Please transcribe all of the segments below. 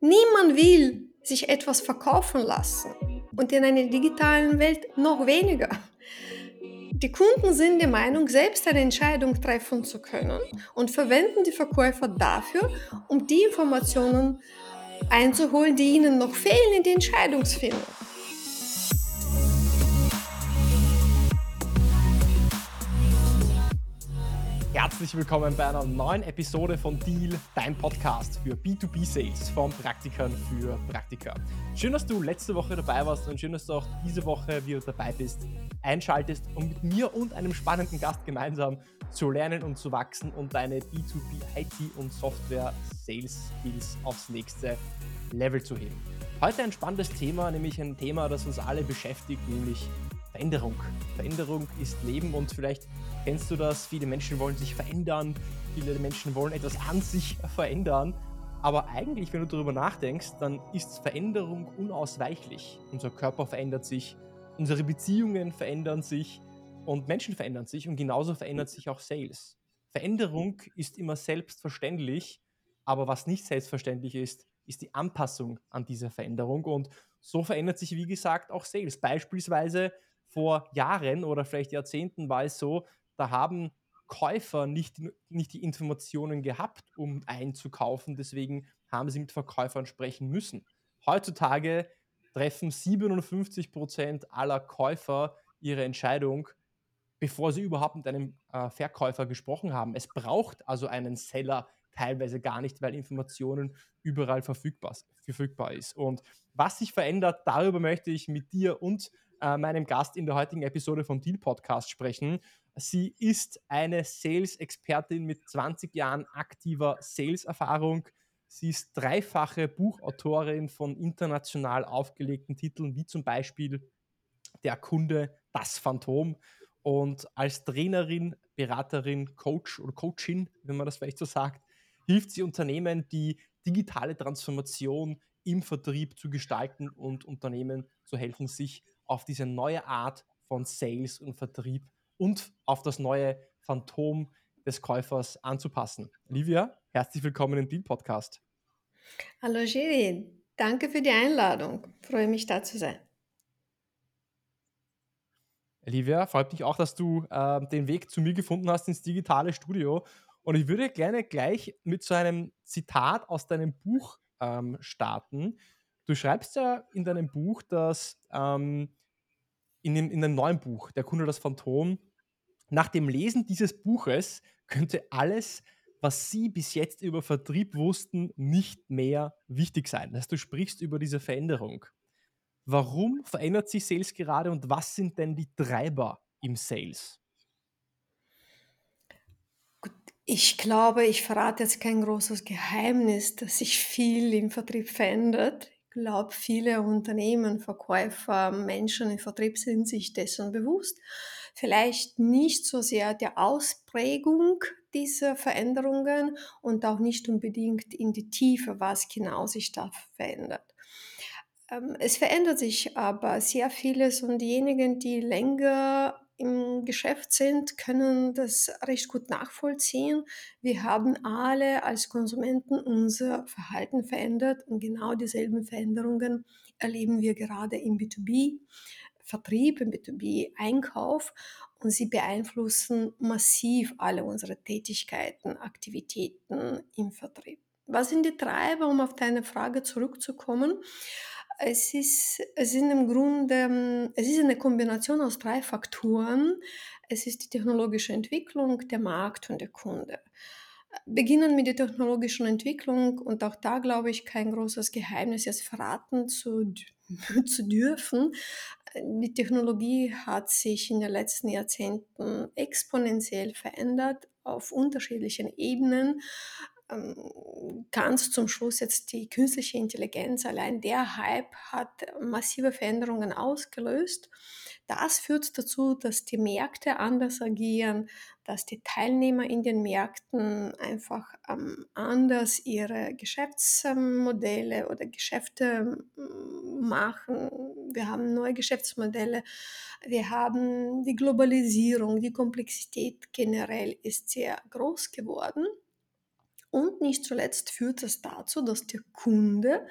Niemand will sich etwas verkaufen lassen und in einer digitalen Welt noch weniger. Die Kunden sind der Meinung, selbst eine Entscheidung treffen zu können und verwenden die Verkäufer dafür, um die Informationen einzuholen, die ihnen noch fehlen in die Entscheidungsfindung. Herzlich willkommen bei einer neuen Episode von Deal, dein Podcast für B2B-Sales von Praktikern für Praktika. Schön, dass du letzte Woche dabei warst und schön, dass du auch diese Woche wieder dabei bist, einschaltest, um mit mir und einem spannenden Gast gemeinsam zu lernen und zu wachsen und deine B2B IT und Software Sales Skills aufs nächste Level zu heben. Heute ein spannendes Thema, nämlich ein Thema, das uns alle beschäftigt, nämlich Veränderung. Veränderung ist Leben und vielleicht kennst du das. Viele Menschen wollen sich verändern, viele Menschen wollen etwas an sich verändern. Aber eigentlich, wenn du darüber nachdenkst, dann ist Veränderung unausweichlich. Unser Körper verändert sich, unsere Beziehungen verändern sich und Menschen verändern sich und genauso verändert sich auch Sales. Veränderung ist immer selbstverständlich, aber was nicht selbstverständlich ist, ist die Anpassung an diese Veränderung und so verändert sich, wie gesagt, auch Sales. Beispielsweise vor Jahren oder vielleicht Jahrzehnten war es so, da haben Käufer nicht, nicht die Informationen gehabt, um einzukaufen. Deswegen haben sie mit Verkäufern sprechen müssen. Heutzutage treffen 57 Prozent aller Käufer ihre Entscheidung, bevor sie überhaupt mit einem äh, Verkäufer gesprochen haben. Es braucht also einen Seller teilweise gar nicht, weil Informationen überall verfügbar, verfügbar ist. Und was sich verändert, darüber möchte ich mit dir und äh, meinem Gast in der heutigen Episode vom Deal Podcast sprechen. Sie ist eine Sales-Expertin mit 20 Jahren aktiver Sales-Erfahrung. Sie ist dreifache Buchautorin von international aufgelegten Titeln, wie zum Beispiel Der Kunde, das Phantom. Und als Trainerin, Beraterin, Coach oder Coachin, wenn man das vielleicht so sagt, hilft sie Unternehmen, die digitale Transformation im Vertrieb zu gestalten und Unternehmen zu helfen, sich auf diese neue Art von Sales und Vertrieb und auf das neue Phantom des Käufers anzupassen. Livia, herzlich willkommen im Deal Podcast. Hallo Giri, danke für die Einladung. Freue mich da zu sein. Livia, freut mich auch, dass du äh, den Weg zu mir gefunden hast ins digitale Studio. Und ich würde gerne gleich mit so einem Zitat aus deinem Buch ähm, starten. Du schreibst ja in deinem Buch, dass ähm, in, dem, in dem neuen Buch, Der Kunde das Phantom, nach dem Lesen dieses Buches könnte alles, was Sie bis jetzt über Vertrieb wussten, nicht mehr wichtig sein. Das du sprichst über diese Veränderung. Warum verändert sich Sales gerade und was sind denn die Treiber im Sales? Ich glaube, ich verrate jetzt kein großes Geheimnis, dass sich viel im Vertrieb verändert glaube, viele Unternehmen, Verkäufer, Menschen im Vertrieb sind sich dessen bewusst. Vielleicht nicht so sehr der Ausprägung dieser Veränderungen und auch nicht unbedingt in die Tiefe, was genau sich da verändert. Ähm, es verändert sich aber sehr vieles und diejenigen, die länger im Geschäft sind, können das recht gut nachvollziehen. Wir haben alle als Konsumenten unser Verhalten verändert und genau dieselben Veränderungen erleben wir gerade im B2B. Vertrieb, im B2B-Einkauf und sie beeinflussen massiv alle unsere Tätigkeiten, Aktivitäten im Vertrieb. Was sind die Treiber, um auf deine Frage zurückzukommen? Es ist, es sind im Grunde, es ist eine Kombination aus drei Faktoren. Es ist die technologische Entwicklung, der Markt und der Kunde. Beginnen mit der technologischen Entwicklung und auch da glaube ich kein großes Geheimnis jetzt verraten zu, zu dürfen. Die Technologie hat sich in den letzten Jahrzehnten exponentiell verändert auf unterschiedlichen Ebenen. Ähm, ganz zum Schluss jetzt die künstliche Intelligenz, allein der Hype hat massive Veränderungen ausgelöst. Das führt dazu, dass die Märkte anders agieren, dass die Teilnehmer in den Märkten einfach ähm, anders ihre Geschäftsmodelle oder Geschäfte ähm, machen. Wir haben neue Geschäftsmodelle, wir haben die Globalisierung, die Komplexität generell ist sehr groß geworden. Und nicht zuletzt führt es dazu, dass der Kunde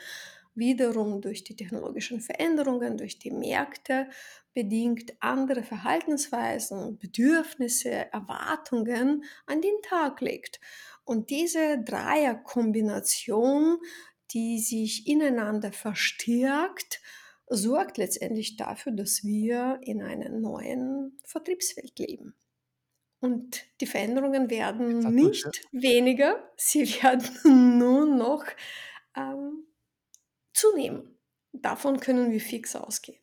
wiederum durch die technologischen Veränderungen, durch die Märkte bedingt andere Verhaltensweisen, Bedürfnisse, Erwartungen an den Tag legt. Und diese Dreierkombination, die sich ineinander verstärkt, sorgt letztendlich dafür, dass wir in einer neuen Vertriebswelt leben. Und die Veränderungen werden nicht weniger, sie werden nur noch ähm, zunehmen. Davon können wir fix ausgehen.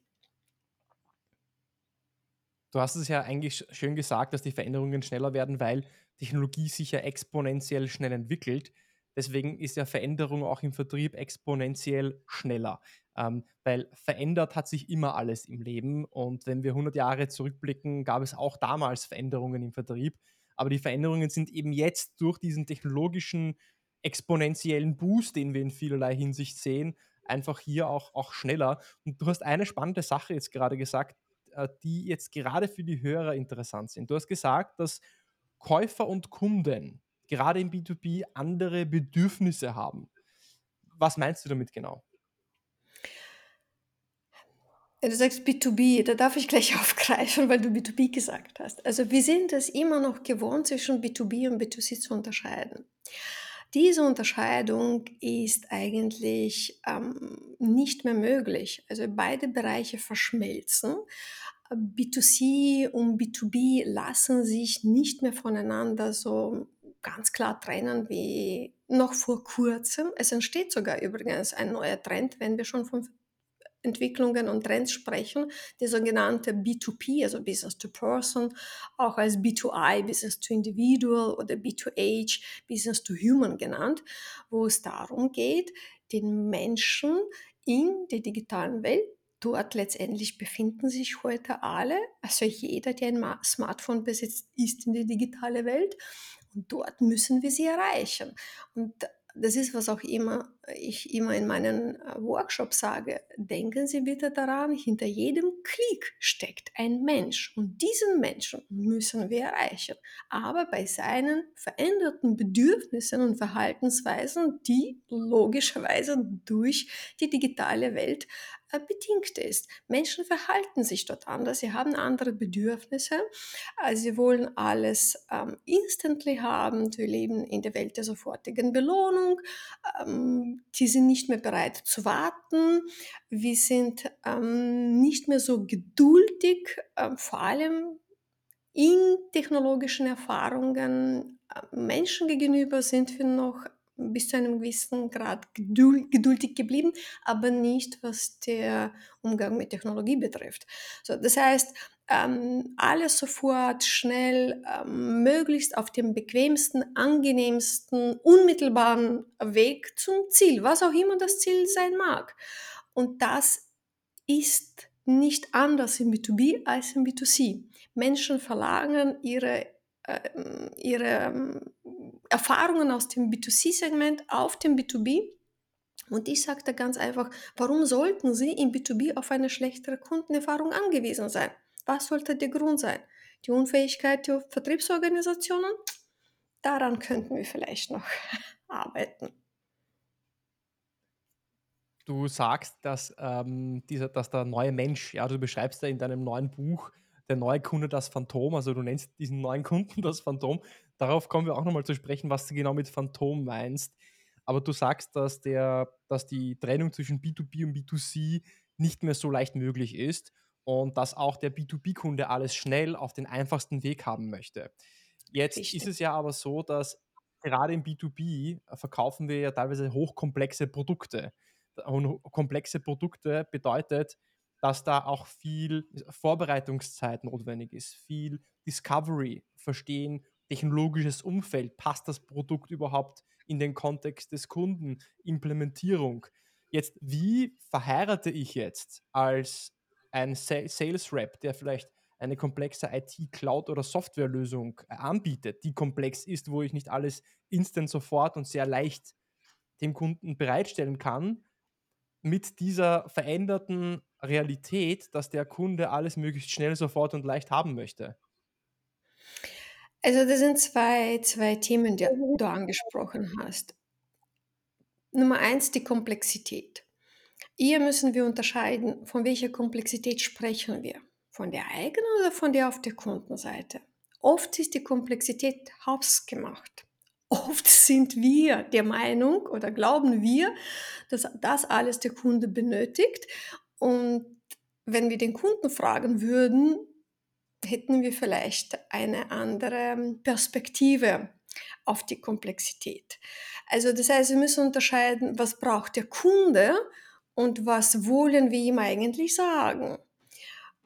Du hast es ja eigentlich schön gesagt, dass die Veränderungen schneller werden, weil Technologie sich ja exponentiell schnell entwickelt. Deswegen ist ja Veränderung auch im Vertrieb exponentiell schneller, ähm, weil verändert hat sich immer alles im Leben. Und wenn wir 100 Jahre zurückblicken, gab es auch damals Veränderungen im Vertrieb. Aber die Veränderungen sind eben jetzt durch diesen technologischen exponentiellen Boost, den wir in vielerlei Hinsicht sehen, einfach hier auch, auch schneller. Und du hast eine spannende Sache jetzt gerade gesagt, äh, die jetzt gerade für die Hörer interessant sind. Du hast gesagt, dass Käufer und Kunden gerade im B2B andere Bedürfnisse haben. Was meinst du damit genau? Du sagst B2B, da darf ich gleich aufgreifen, weil du B2B gesagt hast. Also wir sind es immer noch gewohnt, zwischen B2B und B2C zu unterscheiden. Diese Unterscheidung ist eigentlich ähm, nicht mehr möglich. Also beide Bereiche verschmelzen. B2C und B2B lassen sich nicht mehr voneinander so ganz klar trennen wie noch vor kurzem. Es entsteht sogar übrigens ein neuer Trend, wenn wir schon von Entwicklungen und Trends sprechen, die sogenannte B2P, also Business to Person, auch als B2I, Business to Individual oder B2H, Business to Human genannt, wo es darum geht, den Menschen in der digitalen Welt dort letztendlich befinden sich heute alle, also jeder, der ein Smartphone besitzt, ist in der digitalen Welt und dort müssen wir sie erreichen. Und das ist, was auch immer ich immer in meinen äh, Workshops sage. Denken Sie bitte daran, hinter jedem Klick steckt ein Mensch und diesen Menschen müssen wir erreichen. Aber bei seinen veränderten Bedürfnissen und Verhaltensweisen, die logischerweise durch die digitale Welt bedingt ist. Menschen verhalten sich dort anders, sie haben andere Bedürfnisse, äh, sie wollen alles ähm, instantly haben, wir leben in der Welt der sofortigen Belohnung, ähm, die sind nicht mehr bereit zu warten, wir sind ähm, nicht mehr so geduldig, äh, vor allem in technologischen Erfahrungen. Äh, Menschen gegenüber sind wir noch bis zu einem gewissen Grad geduldig geblieben, aber nicht was der Umgang mit Technologie betrifft. So, das heißt, ähm, alles sofort, schnell, ähm, möglichst auf dem bequemsten, angenehmsten, unmittelbaren Weg zum Ziel, was auch immer das Ziel sein mag. Und das ist nicht anders im B2B als im B2C. Menschen verlangen ihre äh, ihre ähm, Erfahrungen aus dem B2C-Segment auf dem B2B. Und ich sagte ganz einfach, warum sollten Sie im B2B auf eine schlechtere Kundenerfahrung angewiesen sein? Was sollte der Grund sein? Die Unfähigkeit der Vertriebsorganisationen? Daran könnten wir vielleicht noch arbeiten. Du sagst, dass, ähm, dieser, dass der neue Mensch, ja, du beschreibst ja in deinem neuen Buch, der neue Kunde das Phantom, also du nennst diesen neuen Kunden das Phantom. Darauf kommen wir auch nochmal zu sprechen, was du genau mit Phantom meinst. Aber du sagst, dass, der, dass die Trennung zwischen B2B und B2C nicht mehr so leicht möglich ist und dass auch der B2B-Kunde alles schnell auf den einfachsten Weg haben möchte. Jetzt Richtig. ist es ja aber so, dass gerade im B2B verkaufen wir ja teilweise hochkomplexe Produkte. Und komplexe Produkte bedeutet, dass da auch viel Vorbereitungszeit notwendig ist, viel Discovery, verstehen, technologisches Umfeld, passt das Produkt überhaupt in den Kontext des Kunden, Implementierung. Jetzt, wie verheirate ich jetzt als ein Sales Rep, der vielleicht eine komplexe IT-Cloud- oder Softwarelösung äh, anbietet, die komplex ist, wo ich nicht alles instant sofort und sehr leicht dem Kunden bereitstellen kann, mit dieser veränderten Realität, dass der Kunde alles möglichst schnell, sofort und leicht haben möchte? Also das sind zwei, zwei Themen, die du angesprochen hast. Nummer eins, die Komplexität. Hier müssen wir unterscheiden, von welcher Komplexität sprechen wir. Von der eigenen oder von der auf der Kundenseite. Oft ist die Komplexität hausgemacht. Oft sind wir der Meinung oder glauben wir, dass das alles der Kunde benötigt. Und wenn wir den Kunden fragen würden, hätten wir vielleicht eine andere Perspektive auf die Komplexität. Also das heißt, wir müssen unterscheiden, was braucht der Kunde und was wollen wir ihm eigentlich sagen.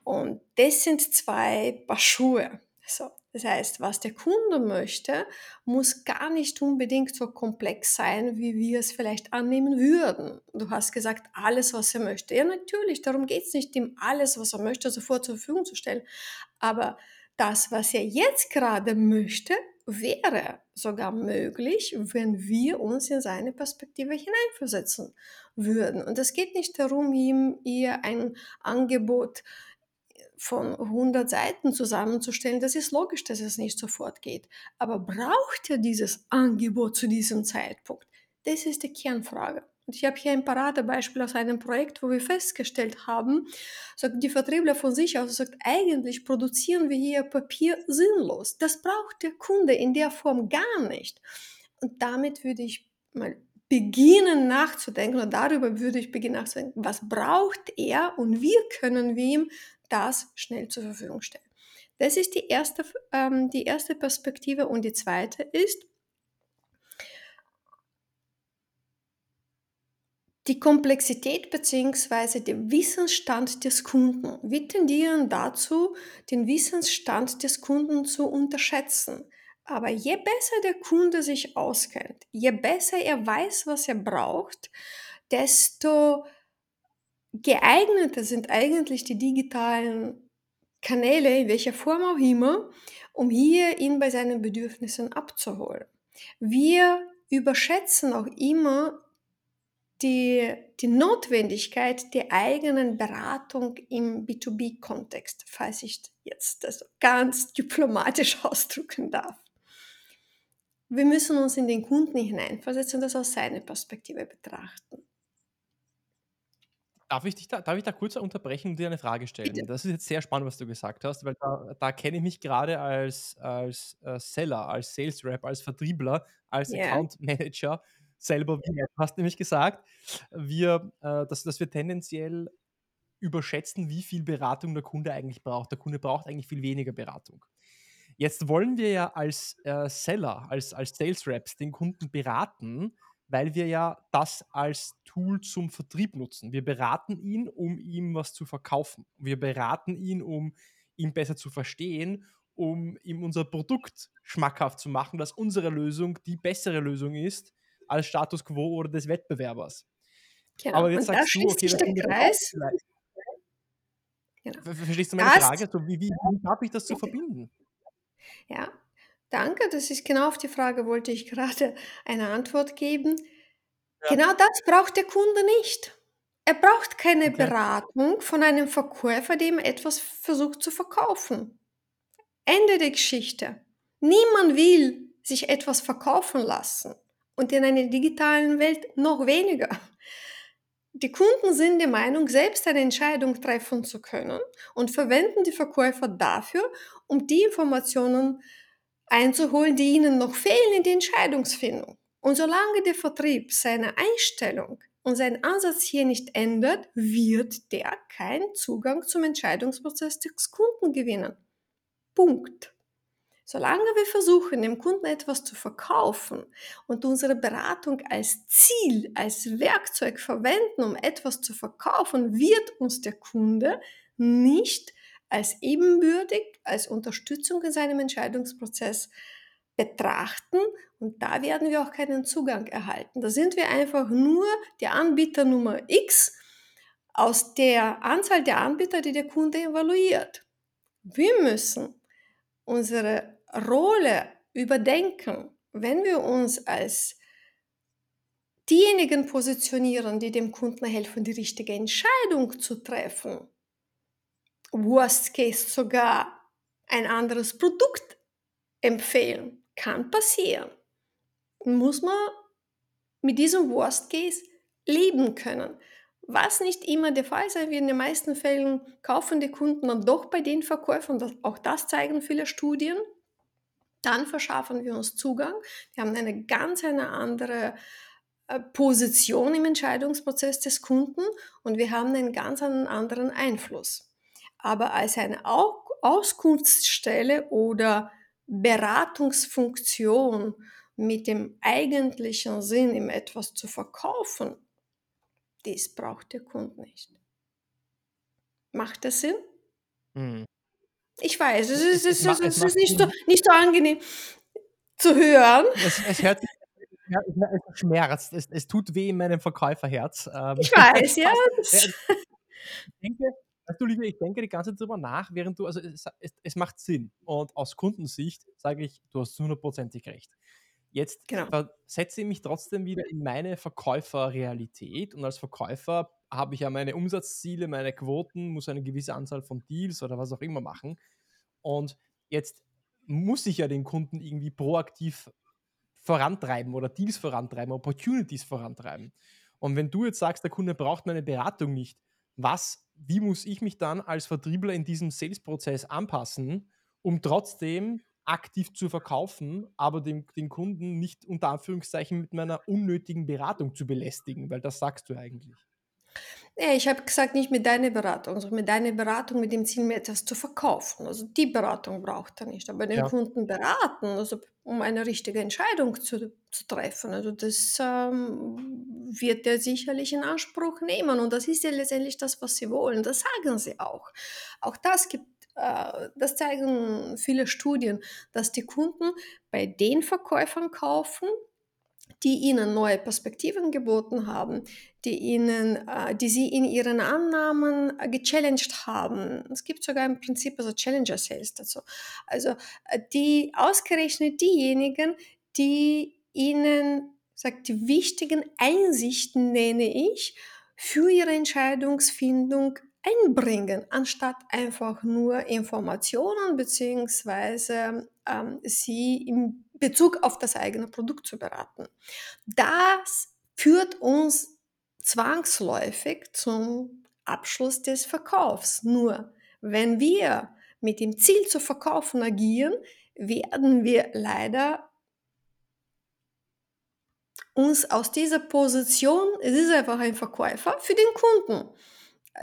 Und das sind zwei Paar Schuhe. So. Das heißt, was der Kunde möchte, muss gar nicht unbedingt so komplex sein, wie wir es vielleicht annehmen würden. Du hast gesagt, alles, was er möchte. Ja, natürlich, darum geht es nicht, ihm alles, was er möchte, sofort zur Verfügung zu stellen. Aber das, was er jetzt gerade möchte, wäre sogar möglich, wenn wir uns in seine Perspektive hineinversetzen würden. Und es geht nicht darum, ihm ihr ein Angebot von 100 Seiten zusammenzustellen, das ist logisch, dass es nicht sofort geht. Aber braucht er dieses Angebot zu diesem Zeitpunkt? Das ist die Kernfrage. Und ich habe hier ein Paradebeispiel aus einem Projekt, wo wir festgestellt haben, sagt die Vertriebler von sich aus, sagt, eigentlich produzieren wir hier Papier sinnlos. Das braucht der Kunde in der Form gar nicht. Und damit würde ich mal beginnen nachzudenken und darüber würde ich beginnen nachzudenken, was braucht er und wie können wir ihm das schnell zur Verfügung stellen. Das ist die erste, ähm, die erste Perspektive und die zweite ist, die Komplexität bzw. der Wissensstand des Kunden. Wir tendieren dazu, den Wissensstand des Kunden zu unterschätzen. Aber je besser der Kunde sich auskennt, je besser er weiß, was er braucht, desto geeigneter sind eigentlich die digitalen Kanäle, in welcher Form auch immer, um hier ihn bei seinen Bedürfnissen abzuholen. Wir überschätzen auch immer die, die Notwendigkeit der eigenen Beratung im B2B-Kontext, falls ich jetzt das ganz diplomatisch ausdrücken darf. Wir müssen uns in den Kunden hineinversetzen und das aus seiner Perspektive betrachten. Darf ich, dich da, darf ich da kurz unterbrechen und dir eine Frage stellen? Bitte. Das ist jetzt sehr spannend, was du gesagt hast, weil da, da kenne ich mich gerade als, als äh, Seller, als Sales Rep, als Vertriebler, als yeah. Account Manager selber wieder. Du hast nämlich gesagt, wir, äh, dass, dass wir tendenziell überschätzen, wie viel Beratung der Kunde eigentlich braucht. Der Kunde braucht eigentlich viel weniger Beratung. Jetzt wollen wir ja als äh, Seller, als, als Sales Reps den Kunden beraten, weil wir ja das als Tool zum Vertrieb nutzen. Wir beraten ihn, um ihm was zu verkaufen. Wir beraten ihn, um ihn besser zu verstehen, um ihm unser Produkt schmackhaft zu machen, dass unsere Lösung die bessere Lösung ist als Status quo oder des Wettbewerbers. Genau. Aber jetzt Und sagst du, okay, der Kreis. Genau. Verstehst du meine das, Frage? So, wie, wie, wie habe ich das zu verbinden? Ja, Danke, das ist genau auf die Frage, wollte ich gerade eine Antwort geben. Ja. Genau das braucht der Kunde nicht. Er braucht keine okay. Beratung von einem Verkäufer, dem etwas versucht zu verkaufen. Ende der Geschichte. Niemand will sich etwas verkaufen lassen und in einer digitalen Welt noch weniger. Die Kunden sind der Meinung, selbst eine Entscheidung treffen zu können und verwenden die Verkäufer dafür, um die Informationen zu einzuholen, die ihnen noch fehlen in die Entscheidungsfindung. Und solange der Vertrieb seine Einstellung und seinen Ansatz hier nicht ändert, wird der keinen Zugang zum Entscheidungsprozess des Kunden gewinnen. Punkt. Solange wir versuchen, dem Kunden etwas zu verkaufen und unsere Beratung als Ziel, als Werkzeug verwenden, um etwas zu verkaufen, wird uns der Kunde nicht als ebenbürtig, als Unterstützung in seinem Entscheidungsprozess betrachten und da werden wir auch keinen Zugang erhalten. Da sind wir einfach nur der Anbieter Nummer X aus der Anzahl der Anbieter, die der Kunde evaluiert. Wir müssen unsere Rolle überdenken, wenn wir uns als diejenigen positionieren, die dem Kunden helfen, die richtige Entscheidung zu treffen Worst Case sogar ein anderes Produkt empfehlen. Kann passieren. Muss man mit diesem Worst Case leben können. Was nicht immer der Fall sein wird, in den meisten Fällen kaufen die Kunden dann doch bei den Verkäufern, auch das zeigen viele Studien. Dann verschaffen wir uns Zugang. Wir haben eine ganz eine andere äh, Position im Entscheidungsprozess des Kunden und wir haben einen ganz anderen Einfluss. Aber als eine Auskunftsstelle oder Beratungsfunktion mit dem eigentlichen Sinn, ihm etwas zu verkaufen, das braucht der Kunde nicht. Macht das Sinn? Mhm. Ich weiß, es ist, es, es, es ist nicht, so, nicht so angenehm zu hören. Es, es hört sich es schmerzt, es, es, tut weh in meinem Verkäuferherz. Ähm, ich weiß, ja. ich denke, weißt du, Liebe, ich denke die ganze Zeit drüber nach, während du, also es, es, es macht Sinn. Und aus Kundensicht sage ich, du hast hundertprozentig recht. Jetzt genau. versetze ich mich trotzdem wieder in meine Verkäuferrealität und als Verkäufer habe ich ja meine Umsatzziele, meine Quoten, muss eine gewisse Anzahl von Deals oder was auch immer machen. Und jetzt muss ich ja den Kunden irgendwie proaktiv vorantreiben oder Deals vorantreiben, Opportunities vorantreiben. Und wenn du jetzt sagst, der Kunde braucht meine Beratung nicht, was, wie muss ich mich dann als Vertriebler in diesem Sales-Prozess anpassen, um trotzdem aktiv zu verkaufen, aber den, den Kunden nicht unter Anführungszeichen mit meiner unnötigen Beratung zu belästigen, weil das sagst du eigentlich. Nee, ich habe gesagt, nicht mit deiner Beratung, sondern mit deiner Beratung mit dem Ziel, mir etwas zu verkaufen. Also die Beratung braucht er nicht, aber den ja. Kunden beraten, also um eine richtige Entscheidung zu, zu treffen. Also das ähm, wird er sicherlich in Anspruch nehmen und das ist ja letztendlich das, was sie wollen. Das sagen sie auch. Auch das gibt äh, das zeigen viele Studien, dass die Kunden bei den Verkäufern kaufen, die ihnen neue Perspektiven geboten haben, die, ihnen, äh, die sie in ihren Annahmen gechallenged haben. Es gibt sogar im Prinzip also Challenger Sales dazu. Also äh, die ausgerechnet diejenigen, die ihnen sagt, die wichtigen Einsichten nenne ich für ihre Entscheidungsfindung einbringen, anstatt einfach nur Informationen bzw. Ähm, sie in Bezug auf das eigene Produkt zu beraten. Das führt uns zwangsläufig zum Abschluss des Verkaufs. Nur wenn wir mit dem Ziel zu verkaufen agieren, werden wir leider uns aus dieser Position, es ist einfach ein Verkäufer für den Kunden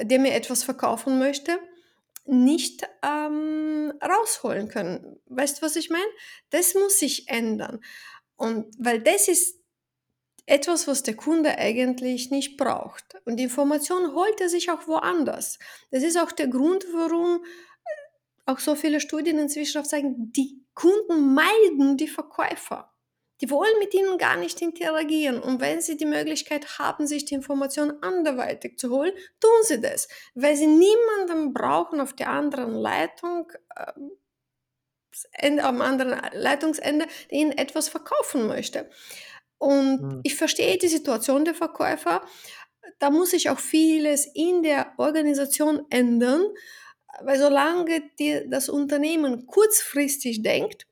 der mir etwas verkaufen möchte, nicht ähm, rausholen können. Weißt du, was ich meine? Das muss sich ändern. Und weil das ist etwas, was der Kunde eigentlich nicht braucht. Und die Information holt er sich auch woanders. Das ist auch der Grund, warum auch so viele Studien inzwischen auch zeigen, die Kunden meiden die Verkäufer. Die wollen mit ihnen gar nicht interagieren. Und wenn sie die Möglichkeit haben, sich die Information anderweitig zu holen, tun sie das. Weil sie niemanden brauchen auf der anderen Leitung, äh, am anderen Leitungsende, der ihnen etwas verkaufen möchte. Und mhm. ich verstehe die Situation der Verkäufer. Da muss sich auch vieles in der Organisation ändern, weil solange die, das Unternehmen kurzfristig denkt,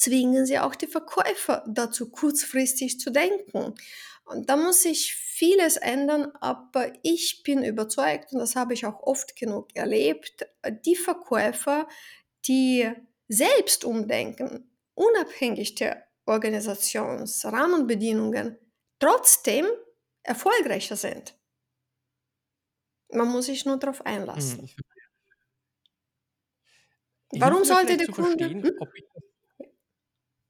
zwingen sie auch die Verkäufer dazu, kurzfristig zu denken. Und da muss sich vieles ändern, aber ich bin überzeugt, und das habe ich auch oft genug erlebt, die Verkäufer, die selbst umdenken, unabhängig der Organisationsrahmenbedingungen, trotzdem erfolgreicher sind. Man muss sich nur darauf einlassen. Hm, Warum sollte der Kunde... Hm? Ob ich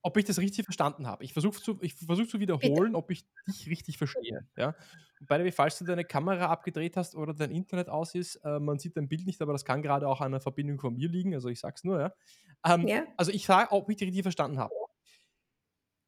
ob ich das richtig verstanden habe. Ich versuche zu, versuch zu wiederholen, ob ich dich richtig verstehe. Ja? By the way, falls du deine Kamera abgedreht hast oder dein Internet aus ist, äh, man sieht dein Bild nicht, aber das kann gerade auch an der Verbindung von mir liegen, also ich sag's nur, ja. Ähm, ja. Also ich frage, ob ich dich richtig verstanden habe.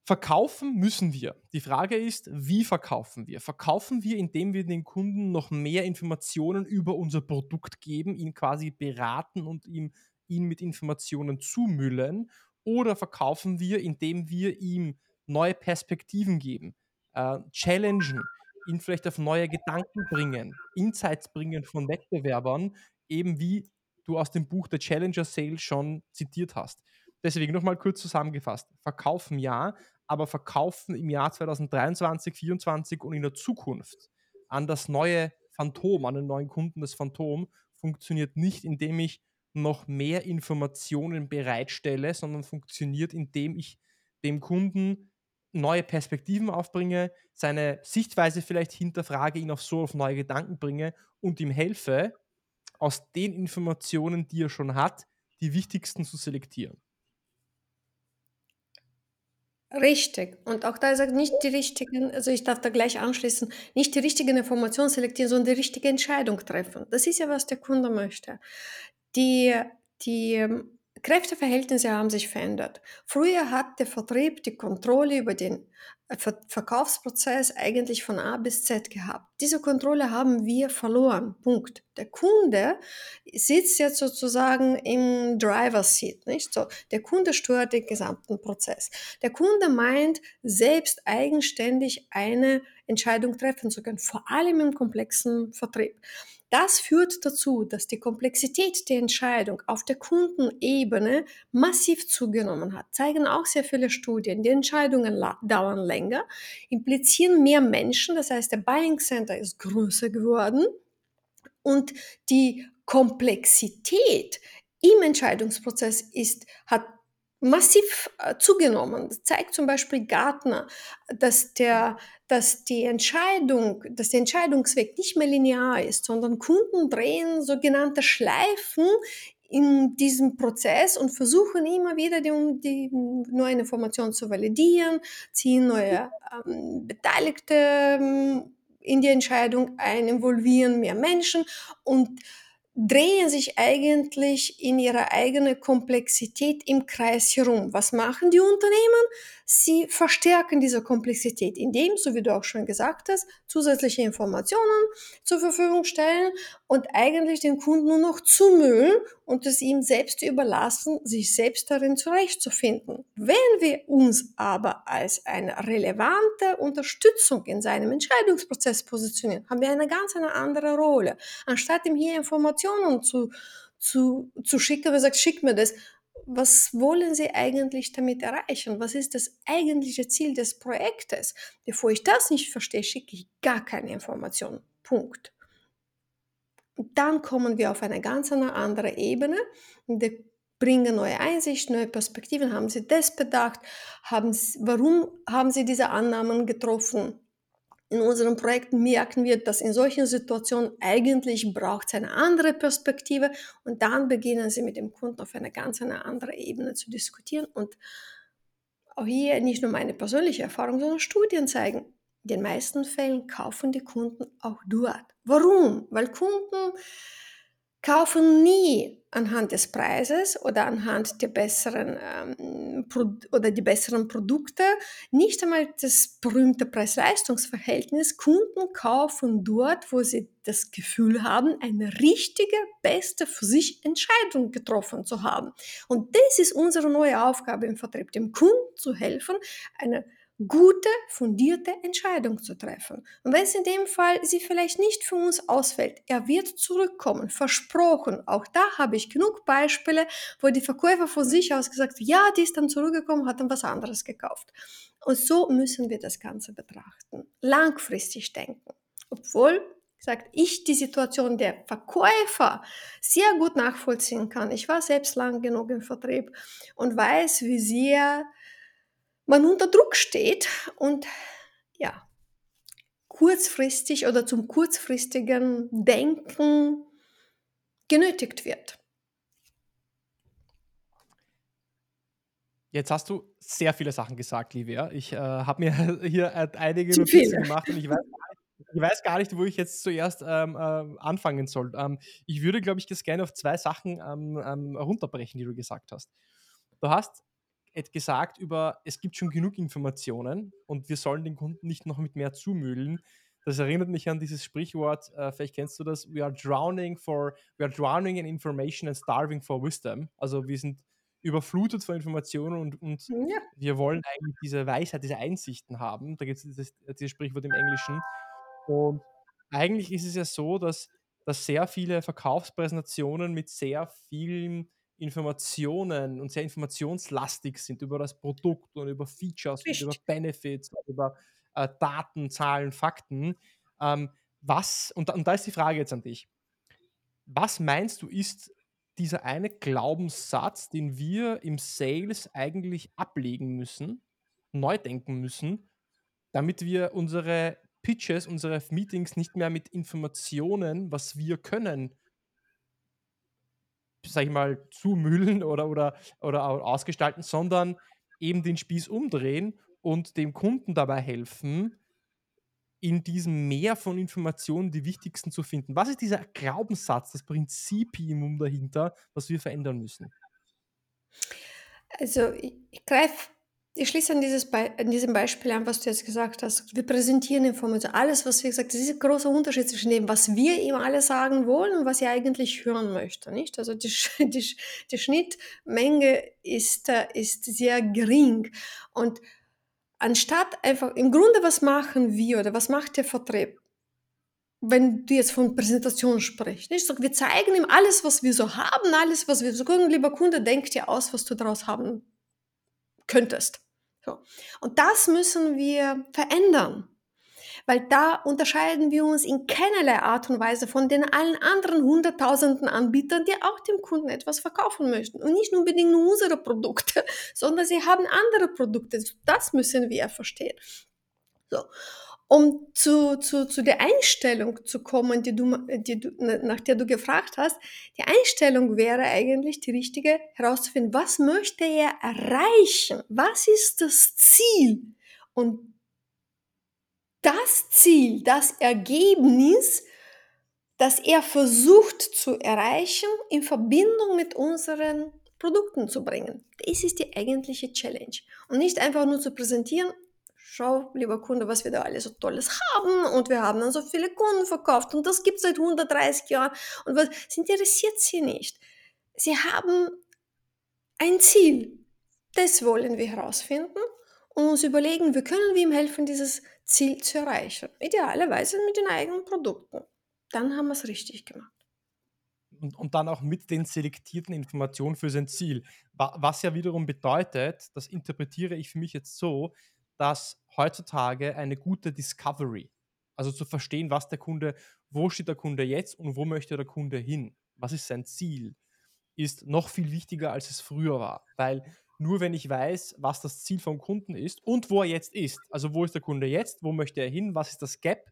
Verkaufen müssen wir. Die Frage ist, wie verkaufen wir? Verkaufen wir, indem wir den Kunden noch mehr Informationen über unser Produkt geben, ihn quasi beraten und ihm, ihn mit Informationen zumüllen? Oder verkaufen wir, indem wir ihm neue Perspektiven geben, äh, challengen, ihn vielleicht auf neue Gedanken bringen, Insights bringen von Wettbewerbern, eben wie du aus dem Buch der Challenger Sale schon zitiert hast. deswegen nochmal kurz zusammengefasst. Verkaufen ja, aber verkaufen im Jahr 2023, 2024 und in der Zukunft an das neue Phantom, an den neuen Kunden das Phantom, funktioniert nicht, indem ich noch mehr Informationen bereitstelle, sondern funktioniert, indem ich dem Kunden neue Perspektiven aufbringe, seine Sichtweise vielleicht hinterfrage, ihn auf so auf neue Gedanken bringe und ihm helfe, aus den Informationen, die er schon hat, die wichtigsten zu selektieren. Richtig. Und auch da ist er nicht die richtigen, also ich darf da gleich anschließen, nicht die richtigen Informationen selektieren, sondern die richtige Entscheidung treffen. Das ist ja, was der Kunde möchte. Die, die ähm, Kräfteverhältnisse haben sich verändert. Früher hat der Vertrieb die Kontrolle über den äh, Ver Verkaufsprozess eigentlich von A bis Z gehabt. Diese Kontrolle haben wir verloren. Punkt. Der Kunde sitzt jetzt sozusagen im Driver Seat, nicht so? Der Kunde steuert den gesamten Prozess. Der Kunde meint, selbst eigenständig eine Entscheidung treffen zu können, vor allem im komplexen Vertrieb. Das führt dazu, dass die Komplexität der Entscheidung auf der Kundenebene massiv zugenommen hat. Zeigen auch sehr viele Studien. Die Entscheidungen dauern länger, implizieren mehr Menschen. Das heißt, der Buying Center ist größer geworden und die Komplexität im Entscheidungsprozess ist, hat massiv äh, zugenommen. Das zeigt zum Beispiel Gartner, dass, der, dass die Entscheidung, dass der Entscheidungsweg nicht mehr linear ist, sondern Kunden drehen sogenannte Schleifen in diesem Prozess und versuchen immer wieder die, die neue Information zu validieren, ziehen neue ähm, Beteiligte ähm, in die Entscheidung ein, involvieren mehr Menschen und drehen sich eigentlich in ihrer eigenen Komplexität im Kreis herum. Was machen die Unternehmen? Sie verstärken diese Komplexität, indem, so wie du auch schon gesagt hast, zusätzliche Informationen zur Verfügung stellen und eigentlich den Kunden nur noch zumüllen und es ihm selbst überlassen, sich selbst darin zurechtzufinden. Wenn wir uns aber als eine relevante Unterstützung in seinem Entscheidungsprozess positionieren, haben wir eine ganz eine andere Rolle. Anstatt ihm hier Informationen zu, zu, zu schicken, wir sagt, schick mir das, was wollen Sie eigentlich damit erreichen? Was ist das eigentliche Ziel des Projektes? Bevor ich das nicht verstehe, schicke ich gar keine Informationen. Punkt. Dann kommen wir auf eine ganz andere Ebene und bringen neue Einsichten, neue Perspektiven. Haben Sie das bedacht? Haben Sie, warum haben Sie diese Annahmen getroffen? In unseren Projekten merken wir, dass in solchen Situationen eigentlich braucht es eine andere Perspektive und dann beginnen sie mit dem Kunden auf einer ganz eine andere Ebene zu diskutieren und auch hier nicht nur meine persönliche Erfahrung, sondern Studien zeigen, in den meisten Fällen kaufen die Kunden auch dort. Warum? Weil Kunden kaufen nie anhand des Preises oder anhand der besseren ähm, oder die besseren Produkte, nicht einmal das berühmte Preis-Leistungs-Verhältnis. Kunden kaufen dort, wo sie das Gefühl haben, eine richtige, beste für sich Entscheidung getroffen zu haben. Und das ist unsere neue Aufgabe im Vertrieb, dem Kunden zu helfen, eine gute, fundierte Entscheidung zu treffen. Und wenn es in dem Fall sie vielleicht nicht für uns ausfällt, er wird zurückkommen, versprochen. Auch da habe ich genug Beispiele, wo die Verkäufer von sich aus gesagt ja, die ist dann zurückgekommen, hat dann was anderes gekauft. Und so müssen wir das Ganze betrachten. Langfristig denken. Obwohl, sagt ich, die Situation der Verkäufer sehr gut nachvollziehen kann. Ich war selbst lang genug im Vertrieb und weiß, wie sehr man unter Druck steht und ja, kurzfristig oder zum kurzfristigen Denken genötigt wird. Jetzt hast du sehr viele Sachen gesagt, Livia. Ich äh, habe mir hier einige Notizen gemacht und ich weiß, ich weiß, gar nicht, wo ich jetzt zuerst ähm, äh, anfangen soll. Ähm, ich würde, glaube ich, das gerne auf zwei Sachen ähm, ähm runterbrechen, die du gesagt hast. Du hast gesagt über, es gibt schon genug Informationen und wir sollen den Kunden nicht noch mit mehr zumüllen. Das erinnert mich an dieses Sprichwort, äh, vielleicht kennst du das, we are drowning for, we are drowning in information and starving for wisdom. Also wir sind überflutet von Informationen und, und ja. wir wollen eigentlich diese Weisheit, diese Einsichten haben. Da gibt es dieses, dieses Sprichwort im Englischen. Und eigentlich ist es ja so, dass, dass sehr viele Verkaufspräsentationen mit sehr vielen Informationen und sehr informationslastig sind über das Produkt und über Features und über Benefits, und über äh, Daten, Zahlen, Fakten. Ähm, was, und, und da ist die Frage jetzt an dich. Was meinst du, ist dieser eine Glaubenssatz, den wir im Sales eigentlich ablegen müssen, neu denken müssen, damit wir unsere Pitches, unsere Meetings nicht mehr mit Informationen, was wir können, sag ich mal, zumüllen oder, oder, oder ausgestalten, sondern eben den Spieß umdrehen und dem Kunden dabei helfen, in diesem Meer von Informationen die wichtigsten zu finden. Was ist dieser Glaubenssatz, das Prinzipium dahinter, was wir verändern müssen? Also ich, ich greife, ich schließe an, dieses an diesem Beispiel an, was du jetzt gesagt hast. Wir präsentieren Informationen. Alles, was wir gesagt haben, das ist ein großer Unterschied zwischen dem, was wir ihm alle sagen wollen und was er eigentlich hören möchte. Nicht? Also die, die, die Schnittmenge ist, ist sehr gering. Und anstatt einfach, im Grunde, was machen wir oder was macht der Vertrieb? Wenn du jetzt von Präsentation sprichst, nicht? So, wir zeigen ihm alles, was wir so haben, alles, was wir so können. Lieber Kunde, denk dir aus, was du daraus haben könntest. So. Und das müssen wir verändern weil da unterscheiden wir uns in keinerlei Art und Weise von den allen anderen hunderttausenden Anbietern, die auch dem Kunden etwas verkaufen möchten. Und nicht unbedingt nur unsere Produkte, sondern sie haben andere Produkte. Das müssen wir verstehen. So. Um zu, zu, zu der Einstellung zu kommen, die du, die du, nach der du gefragt hast, die Einstellung wäre eigentlich die richtige, herauszufinden, was möchte er erreichen? Was ist das Ziel? Und das Ziel, das Ergebnis, das er versucht zu erreichen, in Verbindung mit unseren Produkten zu bringen. Das ist die eigentliche Challenge. Und nicht einfach nur zu präsentieren, schau, lieber Kunde, was wir da alles so Tolles haben und wir haben dann so viele Kunden verkauft und das gibt es seit 130 Jahren und was das interessiert sie nicht. Sie haben ein Ziel. Das wollen wir herausfinden und uns überlegen, wie können wir ihm helfen, dieses Ziel zu erreichen. Idealerweise mit den eigenen Produkten. Dann haben wir es richtig gemacht. Und, und, dann auch mit den selektierten Informationen für sein Ziel. Was ja wiederum bedeutet, das interpretiere ich für mich jetzt so, dass heutzutage eine gute Discovery, also zu verstehen, was der Kunde, wo steht der Kunde jetzt und wo möchte der Kunde hin, was ist sein Ziel, ist noch viel wichtiger, als es früher war. Weil nur wenn ich weiß, was das Ziel vom Kunden ist und wo er jetzt ist, also wo ist der Kunde jetzt, wo möchte er hin, was ist das Gap,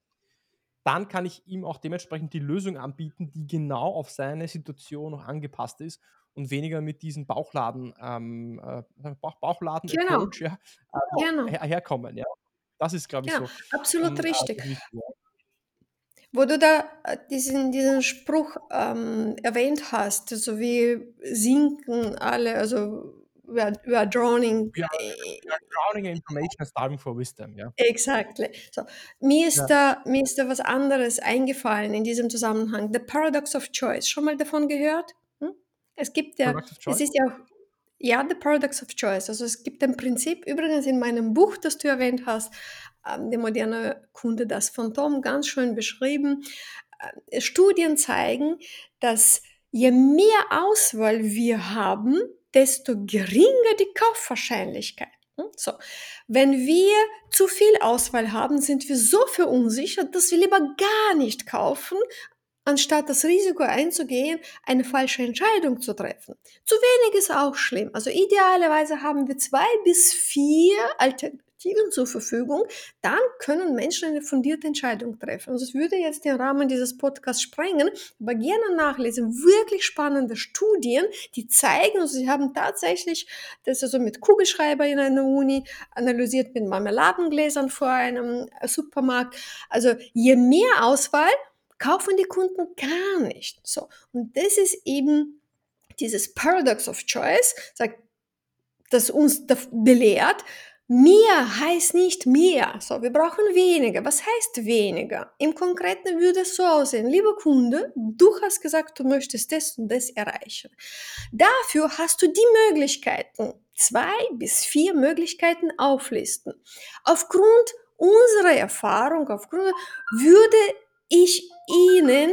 dann kann ich ihm auch dementsprechend die Lösung anbieten, die genau auf seine Situation noch angepasst ist und weniger mit diesem Bauchladen, ähm, äh, Bauch, Bauchladen genau. Approach ja, äh, genau. her herkommen. Ja. Das ist, glaube ich, ja, so. Absolut ähm, richtig. Wo du da äh, diesen, diesen Spruch ähm, erwähnt hast, so wie sinken alle, also we are, we are drowning. We are, we are drowning in information and starving for wisdom, ja. Exactly. So, mir, ist ja. da, mir ist da was anderes eingefallen in diesem Zusammenhang. The Paradox of Choice. Schon mal davon gehört? Es gibt ja, es ist ja auch, ja, The Paradox of Choice. Also es gibt ein Prinzip, übrigens in meinem Buch, das du erwähnt hast, ähm, der moderne Kunde, das Phantom, ganz schön beschrieben. Äh, Studien zeigen, dass je mehr Auswahl wir haben, desto geringer die Kaufwahrscheinlichkeit. Hm? So. Wenn wir zu viel Auswahl haben, sind wir so verunsichert, dass wir lieber gar nicht kaufen, anstatt das Risiko einzugehen, eine falsche Entscheidung zu treffen. Zu wenig ist auch schlimm. Also idealerweise haben wir zwei bis vier Alternativen zur Verfügung, dann können Menschen eine fundierte Entscheidung treffen. Also es würde jetzt den Rahmen dieses Podcasts sprengen, aber gerne nachlesen. Wirklich spannende Studien, die zeigen, also sie haben tatsächlich das also mit Kugelschreiber in einer Uni analysiert, mit Marmeladengläsern vor einem Supermarkt. Also je mehr Auswahl, kaufen die Kunden gar nicht. So. Und das ist eben dieses Paradox of Choice, sagt, das uns belehrt, Mehr heißt nicht mehr. So, wir brauchen weniger. Was heißt weniger? Im Konkreten würde es so aussehen. Lieber Kunde, du hast gesagt, du möchtest das und das erreichen. Dafür hast du die Möglichkeiten, zwei bis vier Möglichkeiten auflisten. Aufgrund unserer Erfahrung, aufgrund würde ich Ihnen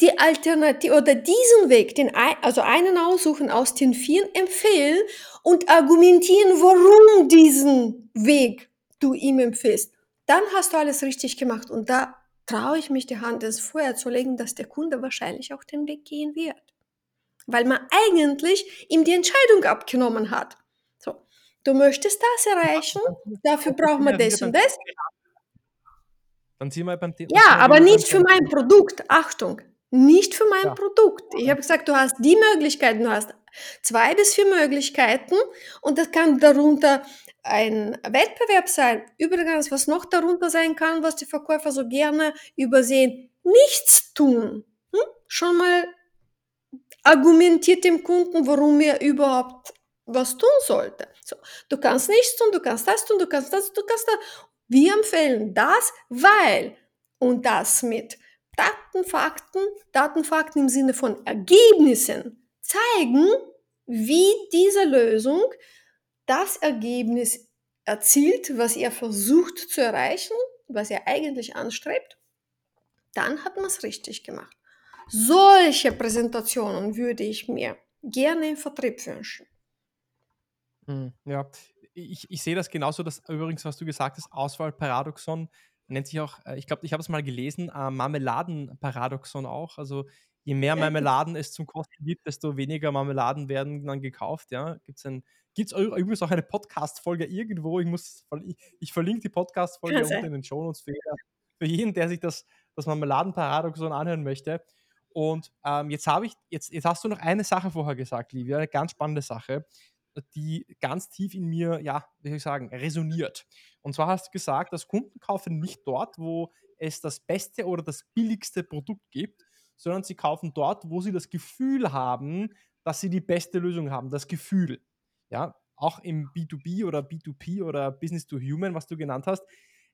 die Alternative oder diesen Weg, den, also einen aussuchen aus den vier empfehlen und argumentieren, warum diesen Weg du ihm empfiehlst. Dann hast du alles richtig gemacht und da traue ich mich die Hand ins Feuer zu legen, dass der Kunde wahrscheinlich auch den Weg gehen wird. Weil man eigentlich ihm die Entscheidung abgenommen hat. So, du möchtest das erreichen, dafür braucht man das und das. Dann ziehen wir beim Thema. Ja, aber nicht für mein Produkt. Achtung, nicht für mein ja. Produkt. Ich habe gesagt, du hast die Möglichkeiten, du hast zwei bis vier Möglichkeiten und das kann darunter ein Wettbewerb sein. Übrigens, was noch darunter sein kann, was die Verkäufer so gerne übersehen, nichts tun. Hm? Schon mal argumentiert dem Kunden, warum er überhaupt was tun sollte. So, du kannst nichts tun, du kannst das tun, du kannst das, du kannst das. Wir empfehlen das, weil und das mit Daten, Fakten, Datenfakten im Sinne von Ergebnissen zeigen, wie diese Lösung das Ergebnis erzielt, was er versucht zu erreichen, was er eigentlich anstrebt, dann hat man es richtig gemacht. Solche Präsentationen würde ich mir gerne im Vertrieb wünschen. Hm, ja, ich, ich sehe das genauso, dass übrigens, was du gesagt hast, Auswahlparadoxon nennt sich auch, äh, ich glaube, ich habe es mal gelesen, äh, Marmeladenparadoxon auch. Also je mehr Marmeladen es zum Kosten gibt, desto weniger Marmeladen werden dann gekauft. Ja, gibt es ein Gibt es übrigens auch eine Podcast-Folge irgendwo? Ich, muss, ich, ich verlinke die Podcast-Folge unten in den Show Notes für, für jeden, der sich das, das Marmeladenparadoxon anhören möchte. Und ähm, jetzt habe ich, jetzt, jetzt hast du noch eine Sache vorher gesagt, Livia, eine ganz spannende Sache die ganz tief in mir, ja, wie soll ich sagen, resoniert. Und zwar hast du gesagt, dass Kunden kaufen nicht dort, wo es das beste oder das billigste Produkt gibt, sondern sie kaufen dort, wo sie das Gefühl haben, dass sie die beste Lösung haben. Das Gefühl. Ja, auch im B2B oder B2P oder Business to Human, was du genannt hast.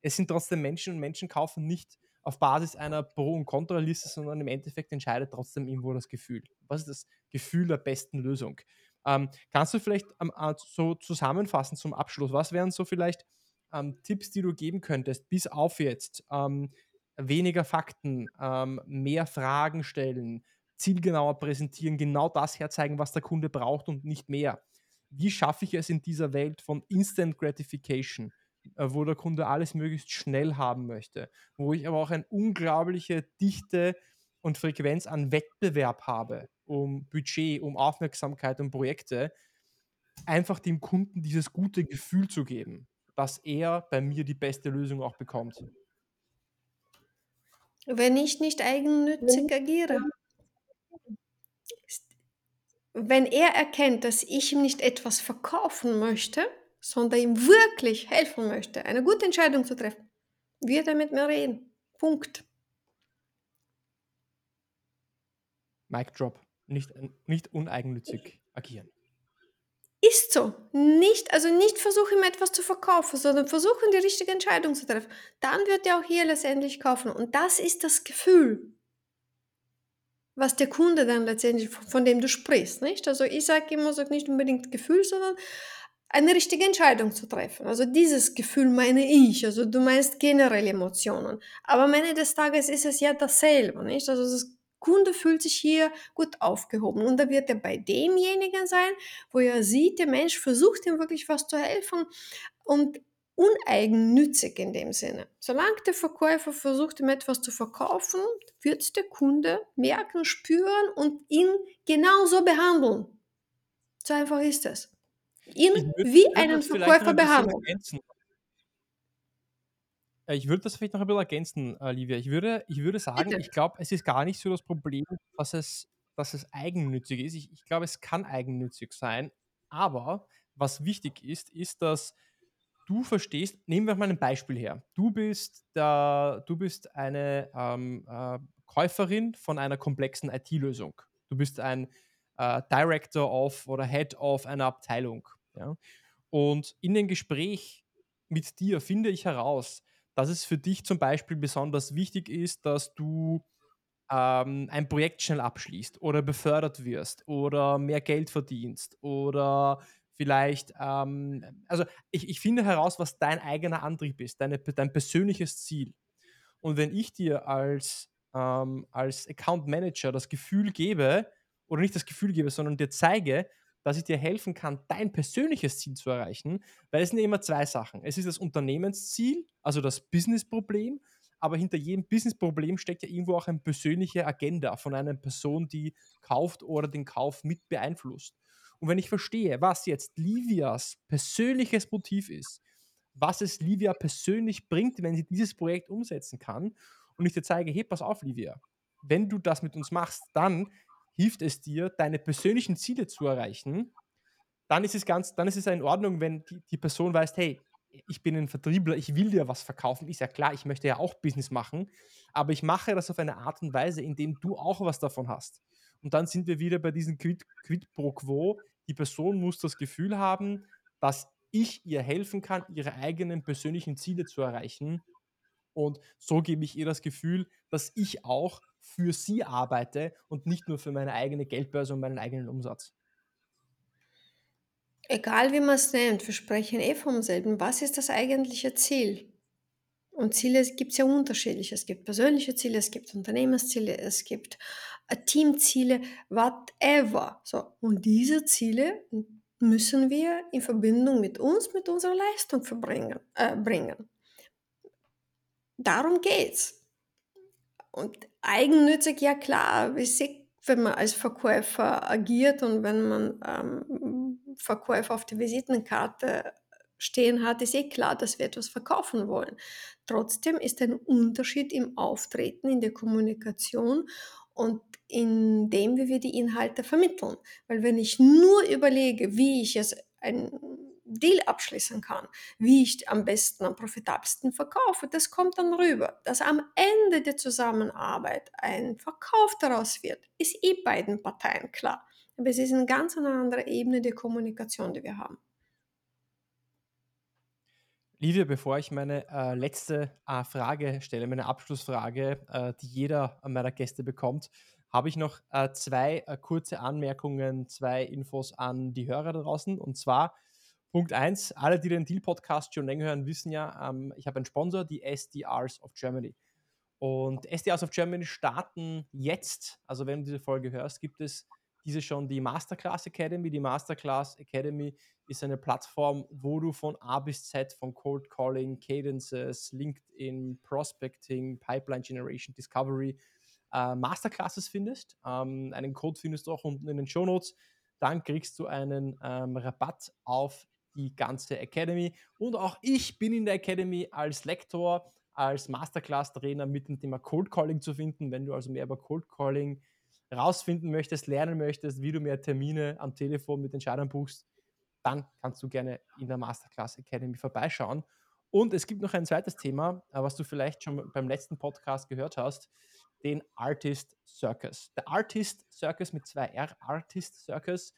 Es sind trotzdem Menschen und Menschen kaufen nicht auf Basis einer Pro- und Kontraliste, sondern im Endeffekt entscheidet trotzdem irgendwo das Gefühl. Was ist das Gefühl der besten Lösung? Ähm, kannst du vielleicht ähm, so zusammenfassen zum Abschluss? Was wären so vielleicht ähm, Tipps, die du geben könntest, bis auf jetzt? Ähm, weniger Fakten, ähm, mehr Fragen stellen, zielgenauer präsentieren, genau das herzeigen, was der Kunde braucht und nicht mehr. Wie schaffe ich es in dieser Welt von Instant Gratification, äh, wo der Kunde alles möglichst schnell haben möchte, wo ich aber auch eine unglaubliche Dichte und Frequenz an Wettbewerb habe, um Budget, um Aufmerksamkeit, um Projekte, einfach dem Kunden dieses gute Gefühl zu geben, dass er bei mir die beste Lösung auch bekommt. Wenn ich nicht eigennützig agiere. Wenn er erkennt, dass ich ihm nicht etwas verkaufen möchte, sondern ihm wirklich helfen möchte, eine gute Entscheidung zu treffen, wird er mit mir reden. Punkt. Mic Drop nicht, nicht uneigennützig agieren. Ist so. Nicht, also nicht versuchen, etwas zu verkaufen, sondern versuchen, die richtige Entscheidung zu treffen. Dann wird er auch hier letztendlich kaufen. Und das ist das Gefühl, was der Kunde dann letztendlich, von dem du sprichst. Nicht? Also ich sage immer, sag nicht unbedingt Gefühl, sondern eine richtige Entscheidung zu treffen. Also dieses Gefühl meine ich. Also du meinst generell Emotionen. Aber am Ende des Tages ist es ja dasselbe. Nicht? Also das Kunde fühlt sich hier gut aufgehoben. Und da wird er bei demjenigen sein, wo er sieht, der Mensch versucht ihm wirklich was zu helfen und uneigennützig in dem Sinne. Solange der Verkäufer versucht, ihm etwas zu verkaufen, wird der Kunde merken, spüren und ihn genauso behandeln. So einfach ist es. Ihn wie einen Verkäufer behandeln. Äh, ich würde das vielleicht noch ein bisschen ergänzen, Olivia. Ich würde, ich würde sagen, Bitte. ich glaube, es ist gar nicht so das Problem, dass es, dass es eigennützig ist. Ich, ich glaube, es kann eigennützig sein. Aber was wichtig ist, ist, dass du verstehst, nehmen wir mal ein Beispiel her. Du bist, der, du bist eine ähm, äh, Käuferin von einer komplexen IT-Lösung. Du bist ein äh, Director of oder Head of einer Abteilung. Ja? Und in dem Gespräch mit dir finde ich heraus, dass es für dich zum Beispiel besonders wichtig ist, dass du ähm, ein Projekt schnell abschließt oder befördert wirst oder mehr Geld verdienst oder vielleicht, ähm, also ich, ich finde heraus, was dein eigener Antrieb ist, deine, dein persönliches Ziel. Und wenn ich dir als ähm, als Account Manager das Gefühl gebe, oder nicht das Gefühl gebe, sondern dir zeige, dass ich dir helfen kann, dein persönliches Ziel zu erreichen, weil es sind immer zwei Sachen. Es ist das Unternehmensziel, also das Businessproblem, aber hinter jedem Businessproblem steckt ja irgendwo auch eine persönliche Agenda von einer Person, die kauft oder den Kauf mit beeinflusst. Und wenn ich verstehe, was jetzt Livias persönliches Motiv ist, was es Livia persönlich bringt, wenn sie dieses Projekt umsetzen kann, und ich dir zeige, hey, pass auf, Livia, wenn du das mit uns machst, dann hilft es dir, deine persönlichen Ziele zu erreichen, dann ist es ganz, dann ist es in Ordnung, wenn die, die Person weiß, hey, ich bin ein Vertriebler, ich will dir was verkaufen, ist ja klar, ich möchte ja auch Business machen, aber ich mache das auf eine Art und Weise, in dem du auch was davon hast. Und dann sind wir wieder bei diesem Quid, Quid pro Quo. Die Person muss das Gefühl haben, dass ich ihr helfen kann, ihre eigenen persönlichen Ziele zu erreichen. Und so gebe ich ihr das Gefühl, dass ich auch für sie arbeite und nicht nur für meine eigene Geldbörse und meinen eigenen Umsatz. Egal wie man es nennt, wir sprechen eh vom selben. Was ist das eigentliche Ziel? Und Ziele gibt es ja unterschiedlich. Es gibt persönliche Ziele, es gibt Unternehmensziele, es gibt äh, Teamziele, whatever. So, und diese Ziele müssen wir in Verbindung mit uns, mit unserer Leistung verbringen, äh, bringen. Darum geht's. Und eigennützig, ja klar, wie sieht, wenn man als Verkäufer agiert und wenn man ähm, Verkäufer auf der Visitenkarte stehen hat, ist eh klar, dass wir etwas verkaufen wollen. Trotzdem ist ein Unterschied im Auftreten, in der Kommunikation und in dem, wie wir die Inhalte vermitteln. Weil wenn ich nur überlege, wie ich es ein Deal abschließen kann, wie ich am besten, am profitabelsten verkaufe, das kommt dann rüber. Dass am Ende der Zusammenarbeit ein Verkauf daraus wird, ist eh beiden Parteien klar. Aber es ist eine ganz andere Ebene der Kommunikation, die wir haben. Livia, bevor ich meine äh, letzte äh, Frage stelle, meine Abschlussfrage, äh, die jeder meiner Gäste bekommt, habe ich noch äh, zwei äh, kurze Anmerkungen, zwei Infos an die Hörer da draußen. Und zwar Punkt 1, alle, die den Deal-Podcast schon länger hören, wissen ja, ähm, ich habe einen Sponsor, die SDRs of Germany. Und SDRs of Germany starten jetzt, also wenn du diese Folge hörst, gibt es diese schon die Masterclass Academy. Die Masterclass Academy ist eine Plattform, wo du von A bis Z, von Cold Calling, Cadences, LinkedIn, Prospecting, Pipeline Generation, Discovery, äh, Masterclasses findest. Ähm, einen Code findest du auch unten in den Show Notes. Dann kriegst du einen ähm, Rabatt auf die ganze Academy. Und auch ich bin in der Academy als Lektor, als Masterclass-Trainer mit dem Thema Cold Calling zu finden. Wenn du also mehr über Cold Calling rausfinden möchtest, lernen möchtest, wie du mehr Termine am Telefon mit Entscheidern buchst, dann kannst du gerne in der Masterclass Academy vorbeischauen. Und es gibt noch ein zweites Thema, was du vielleicht schon beim letzten Podcast gehört hast, den Artist Circus. Der Artist Circus mit zwei R, Artist Circus,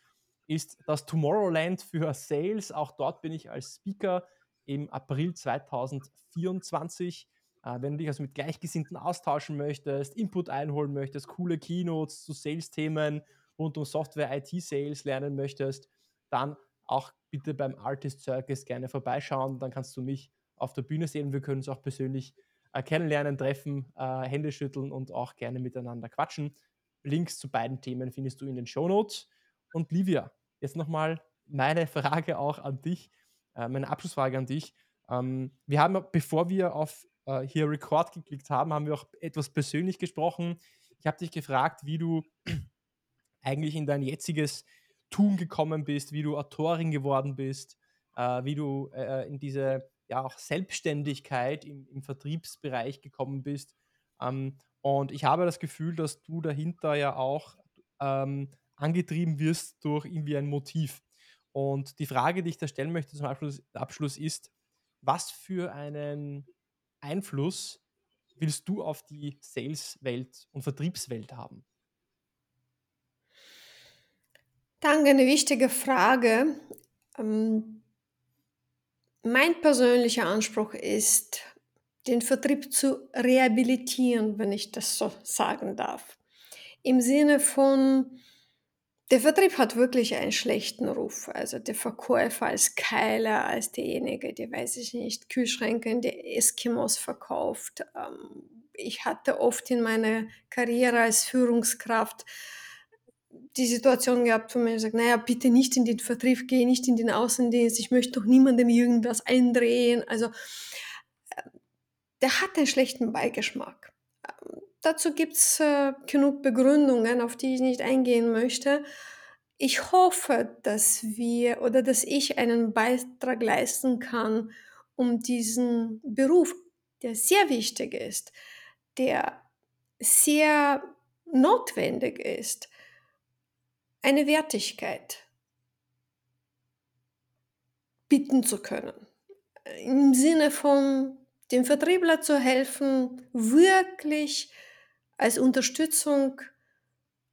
ist das Tomorrowland für Sales. Auch dort bin ich als Speaker im April 2024. Äh, wenn du dich also mit Gleichgesinnten austauschen möchtest, Input einholen möchtest, coole Keynotes zu Sales-Themen rund um Software, IT-Sales lernen möchtest, dann auch bitte beim Artist Circus gerne vorbeischauen. Dann kannst du mich auf der Bühne sehen. Wir können uns auch persönlich äh, kennenlernen, treffen, äh, Hände schütteln und auch gerne miteinander quatschen. Links zu beiden Themen findest du in den Show Notes. Und Livia, jetzt nochmal meine Frage auch an dich, äh, meine Abschlussfrage an dich. Ähm, wir haben, bevor wir auf äh, hier Record geklickt haben, haben wir auch etwas persönlich gesprochen. Ich habe dich gefragt, wie du eigentlich in dein jetziges Tun gekommen bist, wie du Autorin geworden bist, äh, wie du äh, in diese ja auch Selbstständigkeit im, im Vertriebsbereich gekommen bist. Ähm, und ich habe das Gefühl, dass du dahinter ja auch ähm, angetrieben wirst durch irgendwie ein Motiv. Und die Frage, die ich da stellen möchte zum Abschluss, Abschluss ist, was für einen Einfluss willst du auf die Sales-Welt und Vertriebswelt haben? Danke, eine wichtige Frage. Ähm, mein persönlicher Anspruch ist, den Vertrieb zu rehabilitieren, wenn ich das so sagen darf. Im Sinne von, der Vertrieb hat wirklich einen schlechten Ruf. Also der Verkäufer als Keiler, als derjenige, der, weiß ich nicht, Kühlschränke in der Eskimos verkauft, ähm, ich hatte oft in meiner Karriere als Führungskraft die Situation gehabt, wo man sagt, naja, bitte nicht in den Vertrieb, geh nicht in den Außendienst, ich möchte doch niemandem irgendwas eindrehen. Also äh, der hat einen schlechten Beigeschmack. Dazu gibt es äh, genug Begründungen, auf die ich nicht eingehen möchte. Ich hoffe, dass wir oder dass ich einen Beitrag leisten kann, um diesen Beruf, der sehr wichtig ist, der sehr notwendig ist, eine Wertigkeit bieten zu können. Im Sinne von dem Vertriebler zu helfen, wirklich als Unterstützung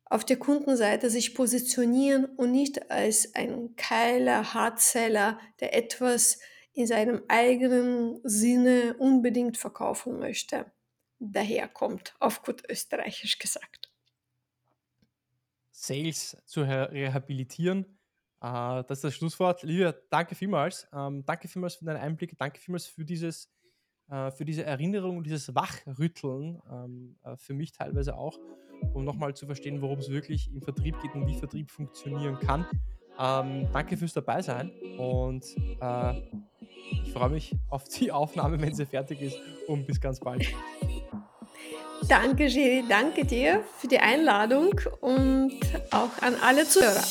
auf der Kundenseite sich positionieren und nicht als ein Keiler, Hardseller, der etwas in seinem eigenen Sinne unbedingt verkaufen möchte, daherkommt, auf gut österreichisch gesagt. Sales zu rehabilitieren. Äh, das ist das Schlusswort. Livia, danke vielmals. Ähm, danke vielmals für deinen Einblick. Danke vielmals für dieses äh, für diese Erinnerung, dieses Wachrütteln, ähm, äh, für mich teilweise auch, um nochmal zu verstehen, worum es wirklich im Vertrieb geht und wie Vertrieb funktionieren kann. Ähm, danke fürs Dabeisein und äh, ich freue mich auf die Aufnahme, wenn sie fertig ist und bis ganz bald. Danke, Giri, danke dir für die Einladung und auch an alle Zuhörer.